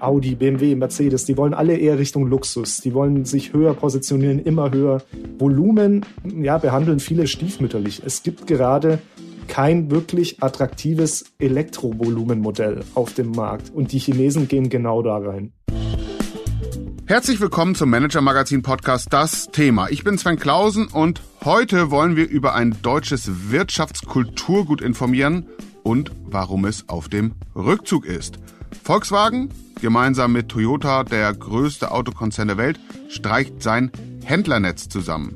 Audi, BMW, Mercedes, die wollen alle eher Richtung Luxus. Die wollen sich höher positionieren, immer höher. Volumen, ja, behandeln viele stiefmütterlich. Es gibt gerade kein wirklich attraktives Elektrovolumenmodell auf dem Markt. Und die Chinesen gehen genau da rein. Herzlich willkommen zum Manager Magazin Podcast Das Thema. Ich bin Sven Klausen und heute wollen wir über ein deutsches Wirtschaftskulturgut informieren und warum es auf dem Rückzug ist. Volkswagen, gemeinsam mit Toyota, der größte Autokonzern der Welt, streicht sein Händlernetz zusammen.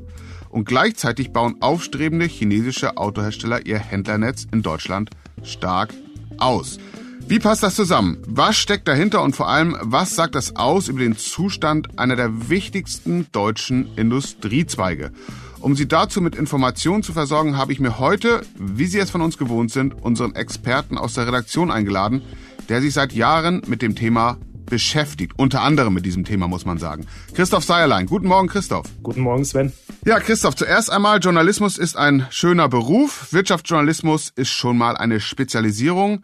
Und gleichzeitig bauen aufstrebende chinesische Autohersteller ihr Händlernetz in Deutschland stark aus. Wie passt das zusammen? Was steckt dahinter und vor allem, was sagt das aus über den Zustand einer der wichtigsten deutschen Industriezweige? Um Sie dazu mit Informationen zu versorgen, habe ich mir heute, wie Sie es von uns gewohnt sind, unseren Experten aus der Redaktion eingeladen, der sich seit Jahren mit dem Thema beschäftigt. Unter anderem mit diesem Thema, muss man sagen. Christoph Seierlein. Guten Morgen, Christoph. Guten Morgen, Sven. Ja, Christoph, zuerst einmal, Journalismus ist ein schöner Beruf. Wirtschaftsjournalismus ist schon mal eine Spezialisierung.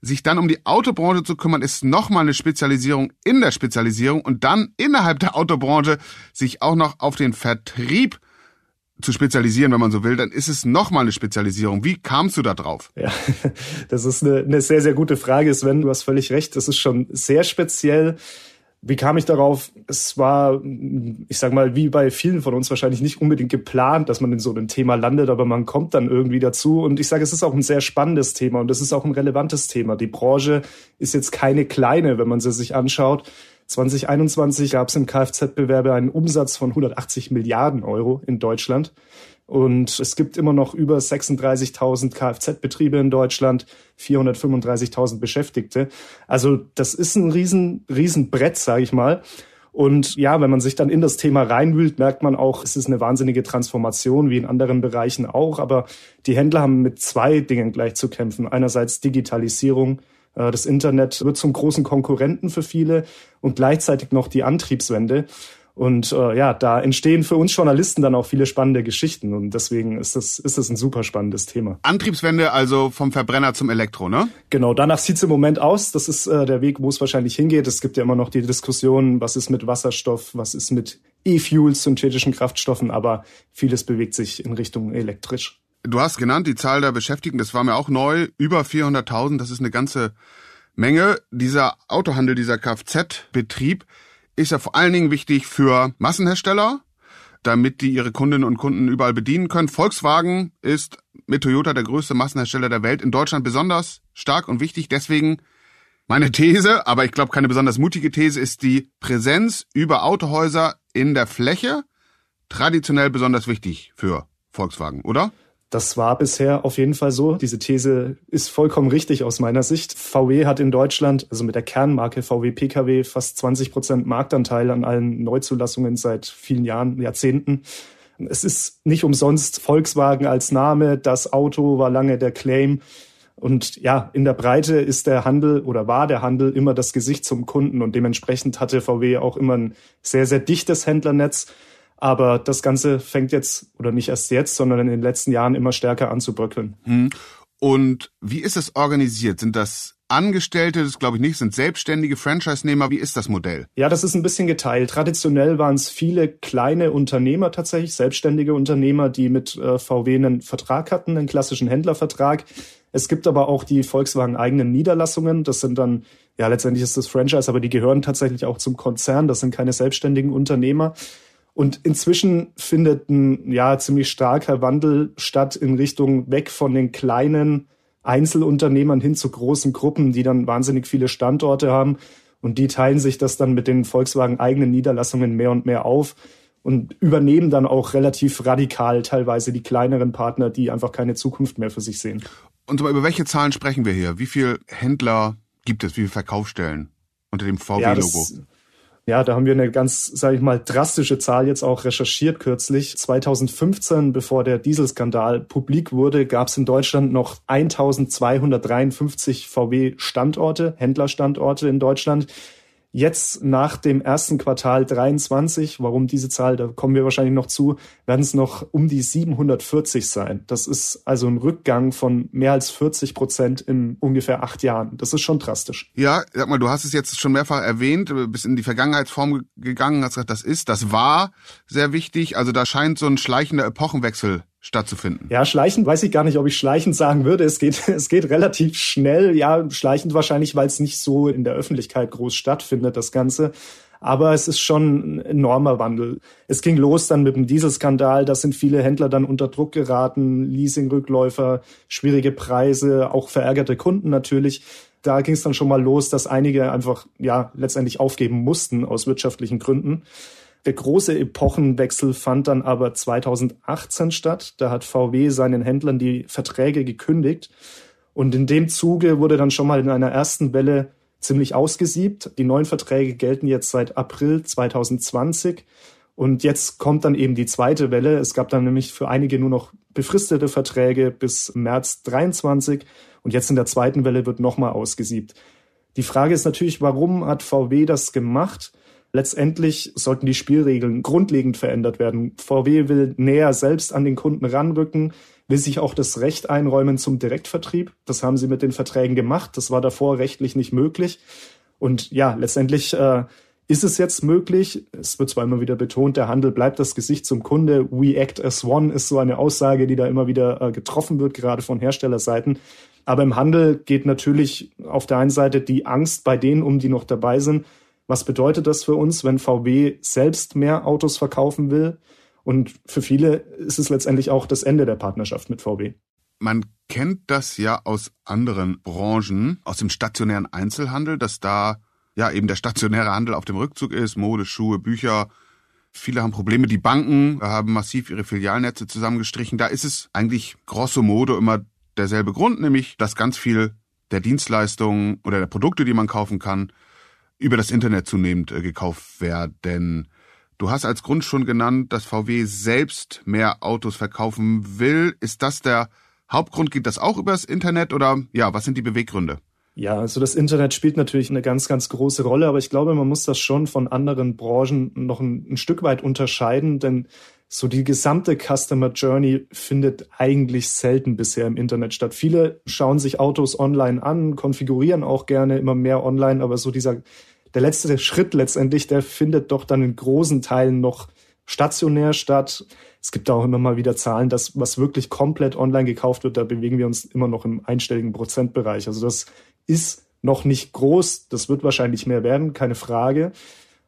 Sich dann um die Autobranche zu kümmern, ist nochmal eine Spezialisierung in der Spezialisierung und dann innerhalb der Autobranche sich auch noch auf den Vertrieb zu spezialisieren, wenn man so will, dann ist es nochmal eine Spezialisierung. Wie kamst du da drauf? Ja, das ist eine, eine sehr, sehr gute Frage, Sven. Du hast völlig recht. Das ist schon sehr speziell. Wie kam ich darauf? Es war, ich sag mal, wie bei vielen von uns wahrscheinlich nicht unbedingt geplant, dass man in so einem Thema landet, aber man kommt dann irgendwie dazu. Und ich sage, es ist auch ein sehr spannendes Thema und es ist auch ein relevantes Thema. Die Branche ist jetzt keine kleine, wenn man sie sich anschaut. 2021 gab es im Kfz-Bewerbe einen Umsatz von 180 Milliarden Euro in Deutschland. Und es gibt immer noch über 36.000 Kfz-Betriebe in Deutschland, 435.000 Beschäftigte. Also das ist ein riesen, riesen Brett, sage ich mal. Und ja, wenn man sich dann in das Thema reinwühlt, merkt man auch, es ist eine wahnsinnige Transformation, wie in anderen Bereichen auch. Aber die Händler haben mit zwei Dingen gleich zu kämpfen. Einerseits Digitalisierung, das Internet wird zum großen Konkurrenten für viele und gleichzeitig noch die Antriebswende. Und äh, ja, da entstehen für uns Journalisten dann auch viele spannende Geschichten und deswegen ist das, ist das ein super spannendes Thema. Antriebswende also vom Verbrenner zum Elektro, ne? Genau, danach sieht's im Moment aus. Das ist äh, der Weg, wo es wahrscheinlich hingeht. Es gibt ja immer noch die Diskussion, was ist mit Wasserstoff, was ist mit E-Fuels, synthetischen Kraftstoffen, aber vieles bewegt sich in Richtung elektrisch. Du hast genannt die Zahl der Beschäftigten, das war mir auch neu, über 400.000, das ist eine ganze Menge. Dieser Autohandel, dieser Kfz-Betrieb ist ja vor allen Dingen wichtig für Massenhersteller, damit die ihre Kundinnen und Kunden überall bedienen können. Volkswagen ist mit Toyota der größte Massenhersteller der Welt, in Deutschland besonders stark und wichtig. Deswegen meine These, aber ich glaube keine besonders mutige These, ist die Präsenz über Autohäuser in der Fläche traditionell besonders wichtig für Volkswagen, oder? Das war bisher auf jeden Fall so. Diese These ist vollkommen richtig aus meiner Sicht. VW hat in Deutschland, also mit der Kernmarke VW Pkw, fast 20 Prozent Marktanteil an allen Neuzulassungen seit vielen Jahren, Jahrzehnten. Es ist nicht umsonst Volkswagen als Name. Das Auto war lange der Claim. Und ja, in der Breite ist der Handel oder war der Handel immer das Gesicht zum Kunden und dementsprechend hatte VW auch immer ein sehr, sehr dichtes Händlernetz. Aber das Ganze fängt jetzt, oder nicht erst jetzt, sondern in den letzten Jahren immer stärker an zu bröckeln. Hm. Und wie ist es organisiert? Sind das Angestellte, das glaube ich nicht, sind selbstständige Franchise-Nehmer. Wie ist das Modell? Ja, das ist ein bisschen geteilt. Traditionell waren es viele kleine Unternehmer tatsächlich, selbstständige Unternehmer, die mit äh, VW einen Vertrag hatten, einen klassischen Händlervertrag. Es gibt aber auch die Volkswagen eigenen Niederlassungen. Das sind dann, ja, letztendlich ist das Franchise, aber die gehören tatsächlich auch zum Konzern. Das sind keine selbstständigen Unternehmer. Und inzwischen findet ein ja ziemlich starker Wandel statt in Richtung weg von den kleinen Einzelunternehmern hin zu großen Gruppen, die dann wahnsinnig viele Standorte haben. Und die teilen sich das dann mit den Volkswagen eigenen Niederlassungen mehr und mehr auf und übernehmen dann auch relativ radikal teilweise die kleineren Partner, die einfach keine Zukunft mehr für sich sehen. Und über welche Zahlen sprechen wir hier? Wie viele Händler gibt es? Wie viele Verkaufsstellen unter dem VW-Logo? Ja, ja, da haben wir eine ganz, sage ich mal, drastische Zahl jetzt auch recherchiert kürzlich. 2015, bevor der Dieselskandal publik wurde, gab es in Deutschland noch 1253 VW-Standorte, Händlerstandorte in Deutschland. Jetzt nach dem ersten Quartal 23, warum diese Zahl, da kommen wir wahrscheinlich noch zu, werden es noch um die 740 sein. Das ist also ein Rückgang von mehr als 40 Prozent in ungefähr acht Jahren. Das ist schon drastisch. Ja, sag mal, du hast es jetzt schon mehrfach erwähnt, bist in die Vergangenheitsform gegangen, hast gesagt, das ist, das war sehr wichtig. Also da scheint so ein schleichender Epochenwechsel stattzufinden. Ja, schleichend weiß ich gar nicht, ob ich schleichend sagen würde. Es geht, es geht relativ schnell. Ja, schleichend wahrscheinlich, weil es nicht so in der Öffentlichkeit groß stattfindet, das Ganze. Aber es ist schon ein enormer Wandel. Es ging los dann mit dem Dieselskandal. Da sind viele Händler dann unter Druck geraten. Leasingrückläufer, schwierige Preise, auch verärgerte Kunden natürlich. Da ging es dann schon mal los, dass einige einfach, ja, letztendlich aufgeben mussten aus wirtschaftlichen Gründen. Der große Epochenwechsel fand dann aber 2018 statt. Da hat VW seinen Händlern die Verträge gekündigt. Und in dem Zuge wurde dann schon mal in einer ersten Welle ziemlich ausgesiebt. Die neuen Verträge gelten jetzt seit April 2020. Und jetzt kommt dann eben die zweite Welle. Es gab dann nämlich für einige nur noch befristete Verträge bis März 23. Und jetzt in der zweiten Welle wird nochmal ausgesiebt. Die Frage ist natürlich, warum hat VW das gemacht? Letztendlich sollten die Spielregeln grundlegend verändert werden. VW will näher selbst an den Kunden ranrücken, will sich auch das Recht einräumen zum Direktvertrieb. Das haben sie mit den Verträgen gemacht. Das war davor rechtlich nicht möglich. Und ja, letztendlich äh, ist es jetzt möglich. Es wird zwar immer wieder betont, der Handel bleibt das Gesicht zum Kunde. We act as one ist so eine Aussage, die da immer wieder äh, getroffen wird, gerade von Herstellerseiten. Aber im Handel geht natürlich auf der einen Seite die Angst bei denen um, die noch dabei sind, was bedeutet das für uns, wenn VW selbst mehr Autos verkaufen will? Und für viele ist es letztendlich auch das Ende der Partnerschaft mit VW. Man kennt das ja aus anderen Branchen, aus dem stationären Einzelhandel, dass da ja eben der stationäre Handel auf dem Rückzug ist, Mode, Schuhe, Bücher. Viele haben Probleme. Die Banken haben massiv ihre Filialnetze zusammengestrichen. Da ist es eigentlich grosso modo immer derselbe Grund, nämlich dass ganz viel der Dienstleistungen oder der Produkte, die man kaufen kann, über das Internet zunehmend äh, gekauft werden. Du hast als Grund schon genannt, dass VW selbst mehr Autos verkaufen will. Ist das der Hauptgrund? Geht das auch übers Internet oder ja, was sind die Beweggründe? Ja, also das Internet spielt natürlich eine ganz, ganz große Rolle, aber ich glaube, man muss das schon von anderen Branchen noch ein, ein Stück weit unterscheiden, denn so die gesamte Customer Journey findet eigentlich selten bisher im Internet statt. Viele schauen sich Autos online an, konfigurieren auch gerne immer mehr online, aber so dieser der letzte Schritt letztendlich, der findet doch dann in großen Teilen noch stationär statt. Es gibt auch immer mal wieder Zahlen, dass was wirklich komplett online gekauft wird, da bewegen wir uns immer noch im einstelligen Prozentbereich. Also das ist noch nicht groß, das wird wahrscheinlich mehr werden, keine Frage.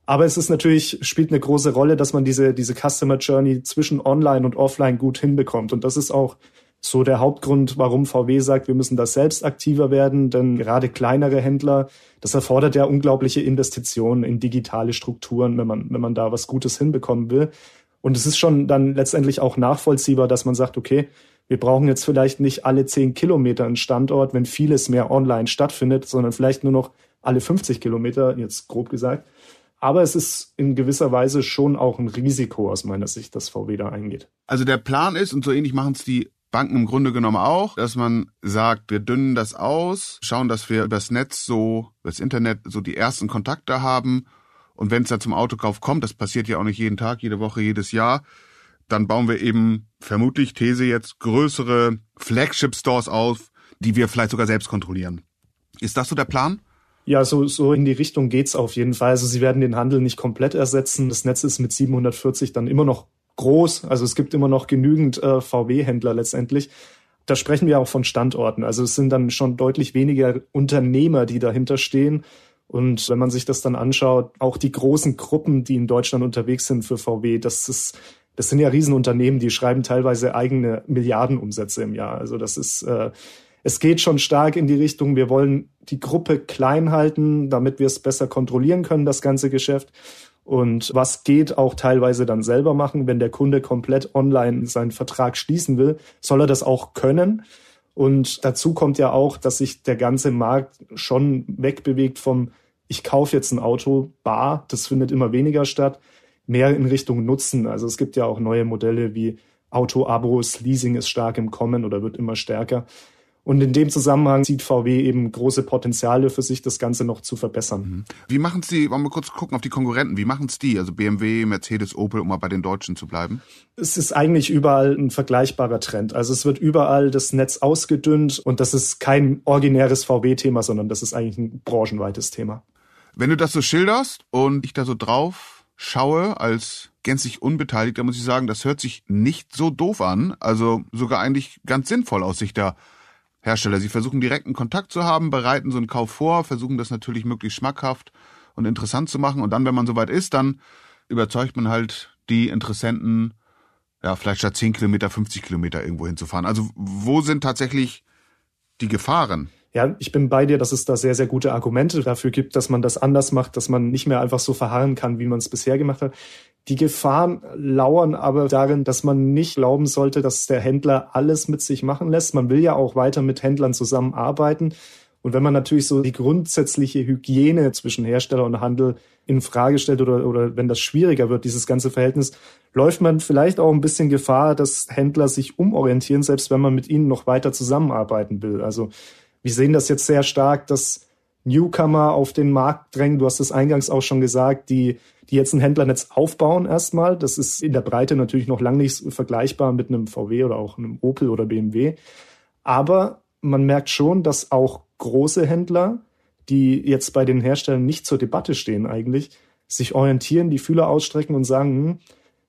Aber es ist natürlich, spielt eine große Rolle, dass man diese, diese Customer Journey zwischen online und offline gut hinbekommt. Und das ist auch so der Hauptgrund, warum VW sagt, wir müssen da selbst aktiver werden, denn gerade kleinere Händler, das erfordert ja unglaubliche Investitionen in digitale Strukturen, wenn man, wenn man da was Gutes hinbekommen will. Und es ist schon dann letztendlich auch nachvollziehbar, dass man sagt, okay, wir brauchen jetzt vielleicht nicht alle zehn Kilometer einen Standort, wenn vieles mehr online stattfindet, sondern vielleicht nur noch alle 50 Kilometer, jetzt grob gesagt. Aber es ist in gewisser Weise schon auch ein Risiko aus meiner Sicht, dass VW da eingeht. Also der Plan ist, und so ähnlich machen es die Banken im Grunde genommen auch, dass man sagt, wir dünnen das aus, schauen, dass wir übers Netz so, das Internet so die ersten Kontakte haben. Und wenn es da zum Autokauf kommt, das passiert ja auch nicht jeden Tag, jede Woche, jedes Jahr, dann bauen wir eben vermutlich These jetzt größere Flagship-Stores auf, die wir vielleicht sogar selbst kontrollieren. Ist das so der Plan? Ja, so, so in die Richtung geht's auf jeden Fall. Also sie werden den Handel nicht komplett ersetzen. Das Netz ist mit 740 dann immer noch groß. Also es gibt immer noch genügend äh, VW-Händler letztendlich. Da sprechen wir auch von Standorten. Also es sind dann schon deutlich weniger Unternehmer, die dahinter stehen. Und wenn man sich das dann anschaut, auch die großen Gruppen, die in Deutschland unterwegs sind für VW, das ist, das sind ja Riesenunternehmen, die schreiben teilweise eigene Milliardenumsätze im Jahr. Also das ist, äh, es geht schon stark in die Richtung, wir wollen die Gruppe klein halten, damit wir es besser kontrollieren können, das ganze Geschäft und was geht auch teilweise dann selber machen. Wenn der Kunde komplett online seinen Vertrag schließen will, soll er das auch können. Und dazu kommt ja auch, dass sich der ganze Markt schon wegbewegt vom ich kaufe jetzt ein Auto bar, das findet immer weniger statt, mehr in Richtung Nutzen. Also es gibt ja auch neue Modelle wie Auto-Abos, Leasing ist stark im Kommen oder wird immer stärker. Und in dem Zusammenhang sieht VW eben große Potenziale für sich, das Ganze noch zu verbessern. Mhm. Wie machen Sie, wollen wir kurz gucken auf die Konkurrenten, wie machen es die? Also BMW, Mercedes, Opel, um mal bei den Deutschen zu bleiben? Es ist eigentlich überall ein vergleichbarer Trend. Also es wird überall das Netz ausgedünnt und das ist kein originäres VW-Thema, sondern das ist eigentlich ein branchenweites Thema. Wenn du das so schilderst und ich da so drauf schaue als gänzlich unbeteiligt, da muss ich sagen, das hört sich nicht so doof an. Also sogar eigentlich ganz sinnvoll aus Sicht der Hersteller. Sie versuchen direkten Kontakt zu haben, bereiten so einen Kauf vor, versuchen das natürlich möglichst schmackhaft und interessant zu machen. Und dann, wenn man soweit ist, dann überzeugt man halt die Interessenten, ja, vielleicht statt 10 Kilometer, 50 Kilometer irgendwo hinzufahren. Also wo sind tatsächlich die Gefahren? Ja, ich bin bei dir, dass es da sehr, sehr gute Argumente dafür gibt, dass man das anders macht, dass man nicht mehr einfach so verharren kann, wie man es bisher gemacht hat. Die Gefahren lauern aber darin, dass man nicht glauben sollte, dass der Händler alles mit sich machen lässt. Man will ja auch weiter mit Händlern zusammenarbeiten. Und wenn man natürlich so die grundsätzliche Hygiene zwischen Hersteller und Handel in Frage stellt oder, oder wenn das schwieriger wird, dieses ganze Verhältnis, läuft man vielleicht auch ein bisschen Gefahr, dass Händler sich umorientieren, selbst wenn man mit ihnen noch weiter zusammenarbeiten will. Also wir sehen das jetzt sehr stark, dass Newcomer auf den Markt drängen. Du hast es eingangs auch schon gesagt, die, die jetzt ein Händlernetz aufbauen erstmal. Das ist in der Breite natürlich noch lange nicht vergleichbar mit einem VW oder auch einem Opel oder BMW. Aber man merkt schon, dass auch große Händler, die jetzt bei den Herstellern nicht zur Debatte stehen eigentlich, sich orientieren, die Fühler ausstrecken und sagen, hm,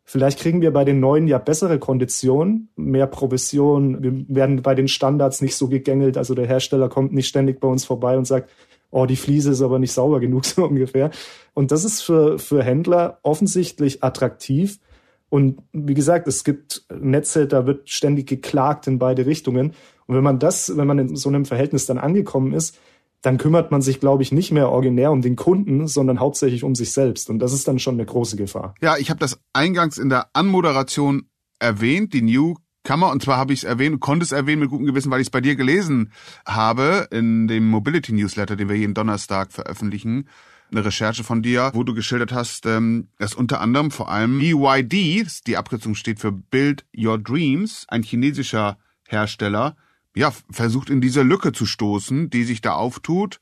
Vielleicht kriegen wir bei den neuen ja bessere Konditionen, mehr Provision. Wir werden bei den Standards nicht so gegängelt. Also der Hersteller kommt nicht ständig bei uns vorbei und sagt, oh, die Fliese ist aber nicht sauber genug, so ungefähr. Und das ist für, für Händler offensichtlich attraktiv. Und wie gesagt, es gibt Netze, da wird ständig geklagt in beide Richtungen. Und wenn man das, wenn man in so einem Verhältnis dann angekommen ist, dann kümmert man sich, glaube ich, nicht mehr originär um den Kunden, sondern hauptsächlich um sich selbst. Und das ist dann schon eine große Gefahr. Ja, ich habe das eingangs in der Anmoderation erwähnt, die Newcomer. Und zwar habe ich es erwähnt, konnte es erwähnen mit gutem Gewissen, weil ich es bei dir gelesen habe in dem Mobility Newsletter, den wir jeden Donnerstag veröffentlichen. Eine Recherche von dir, wo du geschildert hast, ähm, dass unter anderem vor allem BYD, die Abkürzung steht für Build Your Dreams, ein chinesischer Hersteller, ja, versucht in diese Lücke zu stoßen, die sich da auftut.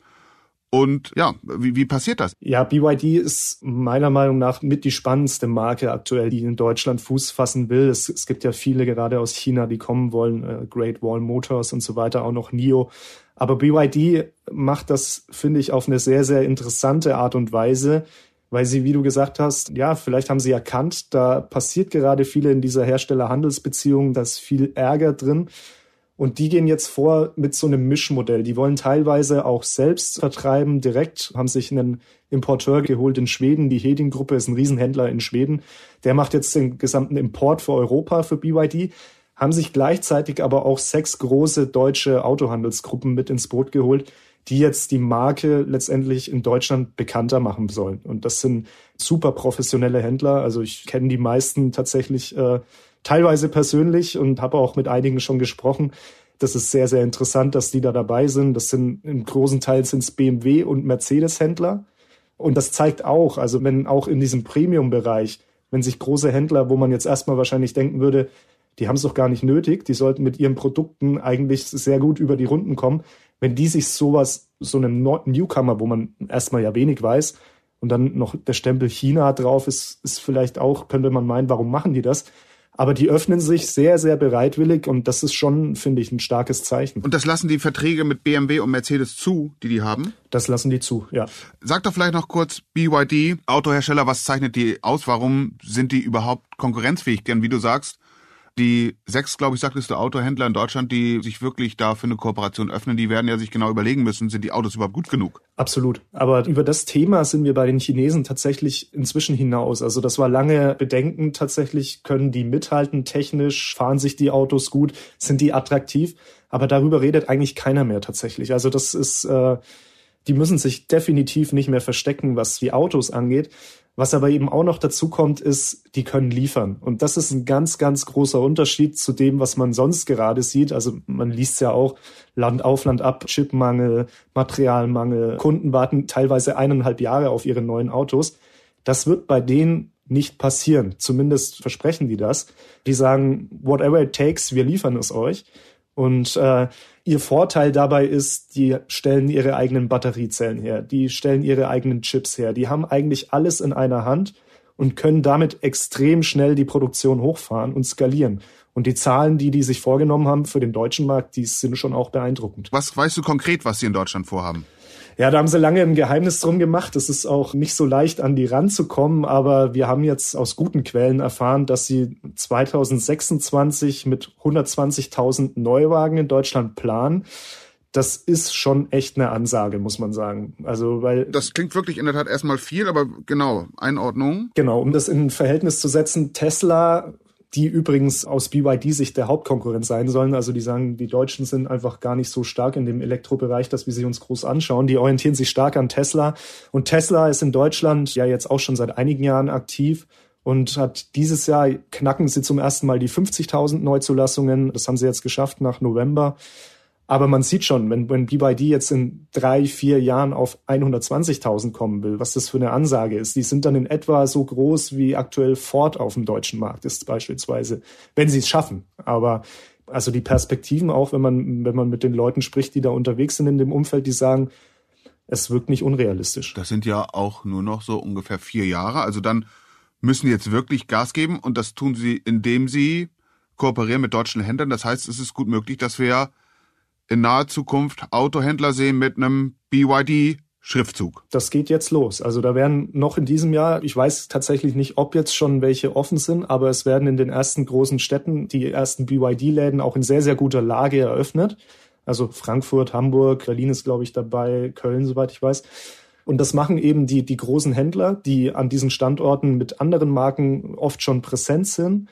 Und ja, wie, wie passiert das? Ja, BYD ist meiner Meinung nach mit die spannendste Marke aktuell, die in Deutschland Fuß fassen will. Es, es gibt ja viele gerade aus China, die kommen wollen, äh, Great Wall Motors und so weiter, auch noch NIO. Aber BYD macht das, finde ich, auf eine sehr, sehr interessante Art und Weise, weil sie, wie du gesagt hast, ja, vielleicht haben sie erkannt, da passiert gerade viele in dieser Hersteller-Handelsbeziehung, da ist viel Ärger drin. Und die gehen jetzt vor mit so einem Mischmodell. Die wollen teilweise auch selbst vertreiben, direkt, haben sich einen Importeur geholt in Schweden. Die Heding-Gruppe ist ein Riesenhändler in Schweden. Der macht jetzt den gesamten Import für Europa, für BYD, haben sich gleichzeitig aber auch sechs große deutsche Autohandelsgruppen mit ins Boot geholt, die jetzt die Marke letztendlich in Deutschland bekannter machen sollen. Und das sind super professionelle Händler. Also ich kenne die meisten tatsächlich äh, teilweise persönlich und habe auch mit einigen schon gesprochen. Das ist sehr, sehr interessant, dass die da dabei sind. Das sind im großen Teil sind es BMW und Mercedes-Händler. Und das zeigt auch, also wenn auch in diesem Premium-Bereich, wenn sich große Händler, wo man jetzt erstmal wahrscheinlich denken würde, die haben es doch gar nicht nötig, die sollten mit ihren Produkten eigentlich sehr gut über die Runden kommen. Wenn die sich sowas, so einem Newcomer, wo man erstmal ja wenig weiß, und dann noch der Stempel China drauf ist, ist vielleicht auch, könnte man meinen, warum machen die das? Aber die öffnen sich sehr, sehr bereitwillig und das ist schon, finde ich, ein starkes Zeichen. Und das lassen die Verträge mit BMW und Mercedes zu, die die haben? Das lassen die zu, ja. Sag doch vielleicht noch kurz BYD, Autohersteller, was zeichnet die aus? Warum sind die überhaupt konkurrenzfähig? Denn wie du sagst, die sechs, glaube ich, sagtest du, Autohändler in Deutschland, die sich wirklich da für eine Kooperation öffnen, die werden ja sich genau überlegen müssen, sind die Autos überhaupt gut genug? Absolut. Aber über das Thema sind wir bei den Chinesen tatsächlich inzwischen hinaus. Also das war lange Bedenken tatsächlich, können die mithalten technisch, fahren sich die Autos gut, sind die attraktiv? Aber darüber redet eigentlich keiner mehr tatsächlich. Also das ist, äh, die müssen sich definitiv nicht mehr verstecken, was die Autos angeht. Was aber eben auch noch dazu kommt, ist, die können liefern. Und das ist ein ganz, ganz großer Unterschied zu dem, was man sonst gerade sieht. Also man liest ja auch Land auf, Land ab, Chipmangel, Materialmangel. Kunden warten teilweise eineinhalb Jahre auf ihre neuen Autos. Das wird bei denen nicht passieren. Zumindest versprechen die das. Die sagen, whatever it takes, wir liefern es euch. Und äh, Ihr Vorteil dabei ist, die stellen ihre eigenen Batteriezellen her, die stellen ihre eigenen Chips her, die haben eigentlich alles in einer Hand und können damit extrem schnell die Produktion hochfahren und skalieren. Und die Zahlen, die die sich vorgenommen haben für den deutschen Markt, die sind schon auch beeindruckend. Was weißt du konkret, was sie in Deutschland vorhaben? Ja, da haben sie lange ein Geheimnis drum gemacht. Es ist auch nicht so leicht, an die ranzukommen, aber wir haben jetzt aus guten Quellen erfahren, dass sie 2026 mit 120.000 Neuwagen in Deutschland planen. Das ist schon echt eine Ansage, muss man sagen. Also, weil. Das klingt wirklich in der Tat erstmal viel, aber genau, Einordnung. Genau, um das in Verhältnis zu setzen, Tesla die übrigens aus BYD-Sicht der Hauptkonkurrent sein sollen. Also die sagen, die Deutschen sind einfach gar nicht so stark in dem Elektrobereich, dass wir sie uns groß anschauen. Die orientieren sich stark an Tesla. Und Tesla ist in Deutschland ja jetzt auch schon seit einigen Jahren aktiv und hat dieses Jahr knacken sie zum ersten Mal die 50.000 Neuzulassungen. Das haben sie jetzt geschafft nach November. Aber man sieht schon, wenn, wenn BYD jetzt in drei, vier Jahren auf 120.000 kommen will, was das für eine Ansage ist. Die sind dann in etwa so groß wie aktuell Ford auf dem deutschen Markt ist beispielsweise, wenn sie es schaffen. Aber also die Perspektiven auch, wenn man, wenn man mit den Leuten spricht, die da unterwegs sind in dem Umfeld, die sagen, es wirkt nicht unrealistisch. Das sind ja auch nur noch so ungefähr vier Jahre. Also dann müssen jetzt wirklich Gas geben und das tun sie, indem sie kooperieren mit deutschen Händlern. Das heißt, es ist gut möglich, dass wir in naher Zukunft Autohändler sehen mit einem BYD Schriftzug. Das geht jetzt los. Also da werden noch in diesem Jahr, ich weiß tatsächlich nicht, ob jetzt schon welche offen sind, aber es werden in den ersten großen Städten die ersten BYD-Läden auch in sehr, sehr guter Lage eröffnet. Also Frankfurt, Hamburg, Berlin ist, glaube ich, dabei, Köln, soweit ich weiß. Und das machen eben die, die großen Händler, die an diesen Standorten mit anderen Marken oft schon präsent sind.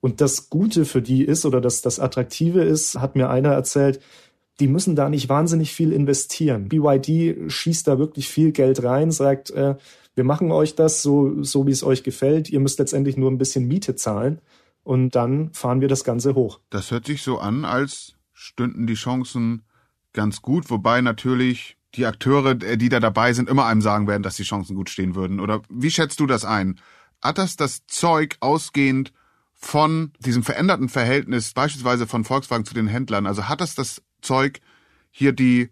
Und das Gute für die ist oder das, das Attraktive ist, hat mir einer erzählt, die müssen da nicht wahnsinnig viel investieren. BYD schießt da wirklich viel Geld rein, sagt, äh, wir machen euch das so, so wie es euch gefällt. Ihr müsst letztendlich nur ein bisschen Miete zahlen und dann fahren wir das Ganze hoch. Das hört sich so an, als stünden die Chancen ganz gut, wobei natürlich die Akteure, äh, die da dabei sind, immer einem sagen werden, dass die Chancen gut stehen würden. Oder wie schätzt du das ein? Hat das das Zeug ausgehend von diesem veränderten Verhältnis, beispielsweise von Volkswagen zu den Händlern, also hat das das Zeug hier die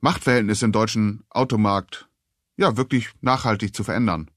Machtverhältnisse im deutschen Automarkt ja wirklich nachhaltig zu verändern?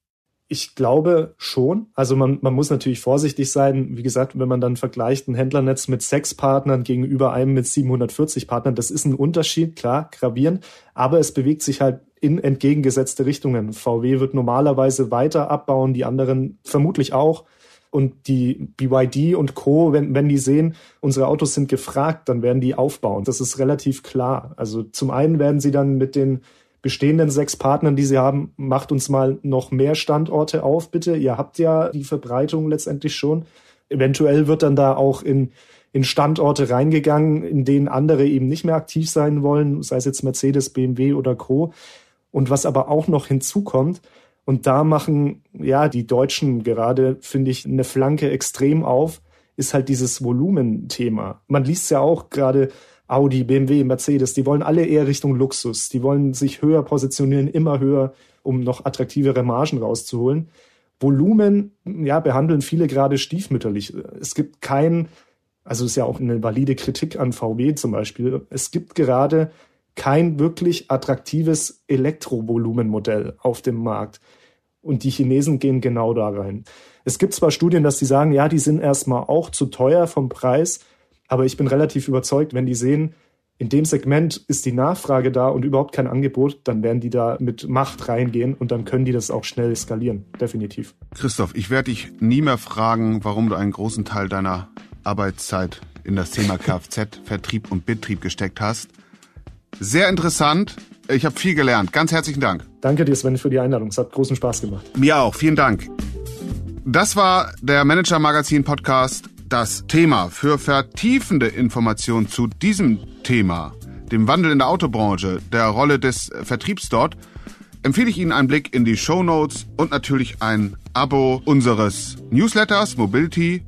Ich glaube schon. Also man, man muss natürlich vorsichtig sein. Wie gesagt, wenn man dann vergleicht ein Händlernetz mit sechs Partnern gegenüber einem mit 740 Partnern, das ist ein Unterschied, klar, gravierend. Aber es bewegt sich halt in entgegengesetzte Richtungen. VW wird normalerweise weiter abbauen, die anderen vermutlich auch. Und die BYD und Co., wenn, wenn die sehen, unsere Autos sind gefragt, dann werden die aufbauen. Das ist relativ klar. Also zum einen werden sie dann mit den bestehenden sechs Partnern, die sie haben, macht uns mal noch mehr Standorte auf, bitte. Ihr habt ja die Verbreitung letztendlich schon. Eventuell wird dann da auch in, in Standorte reingegangen, in denen andere eben nicht mehr aktiv sein wollen, sei es jetzt Mercedes, BMW oder Co. Und was aber auch noch hinzukommt, und da machen, ja, die Deutschen gerade, finde ich, eine Flanke extrem auf, ist halt dieses Volumenthema. Man liest ja auch gerade Audi, BMW, Mercedes, die wollen alle eher Richtung Luxus. Die wollen sich höher positionieren, immer höher, um noch attraktivere Margen rauszuholen. Volumen, ja, behandeln viele gerade stiefmütterlich. Es gibt kein, also ist ja auch eine valide Kritik an VW zum Beispiel. Es gibt gerade kein wirklich attraktives Elektrovolumenmodell auf dem Markt. Und die Chinesen gehen genau da rein. Es gibt zwar Studien, dass die sagen, ja, die sind erstmal auch zu teuer vom Preis, aber ich bin relativ überzeugt, wenn die sehen, in dem Segment ist die Nachfrage da und überhaupt kein Angebot, dann werden die da mit Macht reingehen und dann können die das auch schnell skalieren, definitiv. Christoph, ich werde dich nie mehr fragen, warum du einen großen Teil deiner Arbeitszeit in das Thema Kfz, Vertrieb und Betrieb gesteckt hast. Sehr interessant. Ich habe viel gelernt. Ganz herzlichen Dank. Danke dir, Sven, für die Einladung. Es hat großen Spaß gemacht. Mir auch. Vielen Dank. Das war der Manager Magazin Podcast. Das Thema für vertiefende Informationen zu diesem Thema, dem Wandel in der Autobranche, der Rolle des Vertriebs dort, empfehle ich Ihnen einen Blick in die Show Notes und natürlich ein Abo unseres Newsletters Mobility,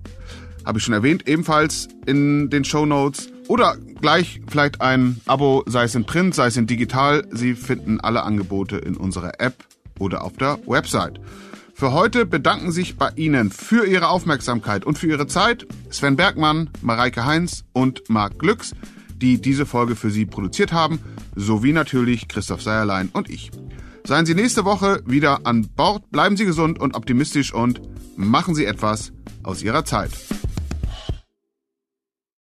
habe ich schon erwähnt, ebenfalls in den Show Notes. Oder gleich vielleicht ein Abo, sei es in Print, sei es in digital. Sie finden alle Angebote in unserer App oder auf der Website. Für heute bedanken sich bei Ihnen für Ihre Aufmerksamkeit und für Ihre Zeit Sven Bergmann, Mareike Heinz und Marc Glücks. die diese Folge für Sie produziert haben, sowie natürlich Christoph Seierlein und ich. Seien Sie nächste Woche wieder an Bord, bleiben Sie gesund und optimistisch und machen Sie etwas aus Ihrer Zeit.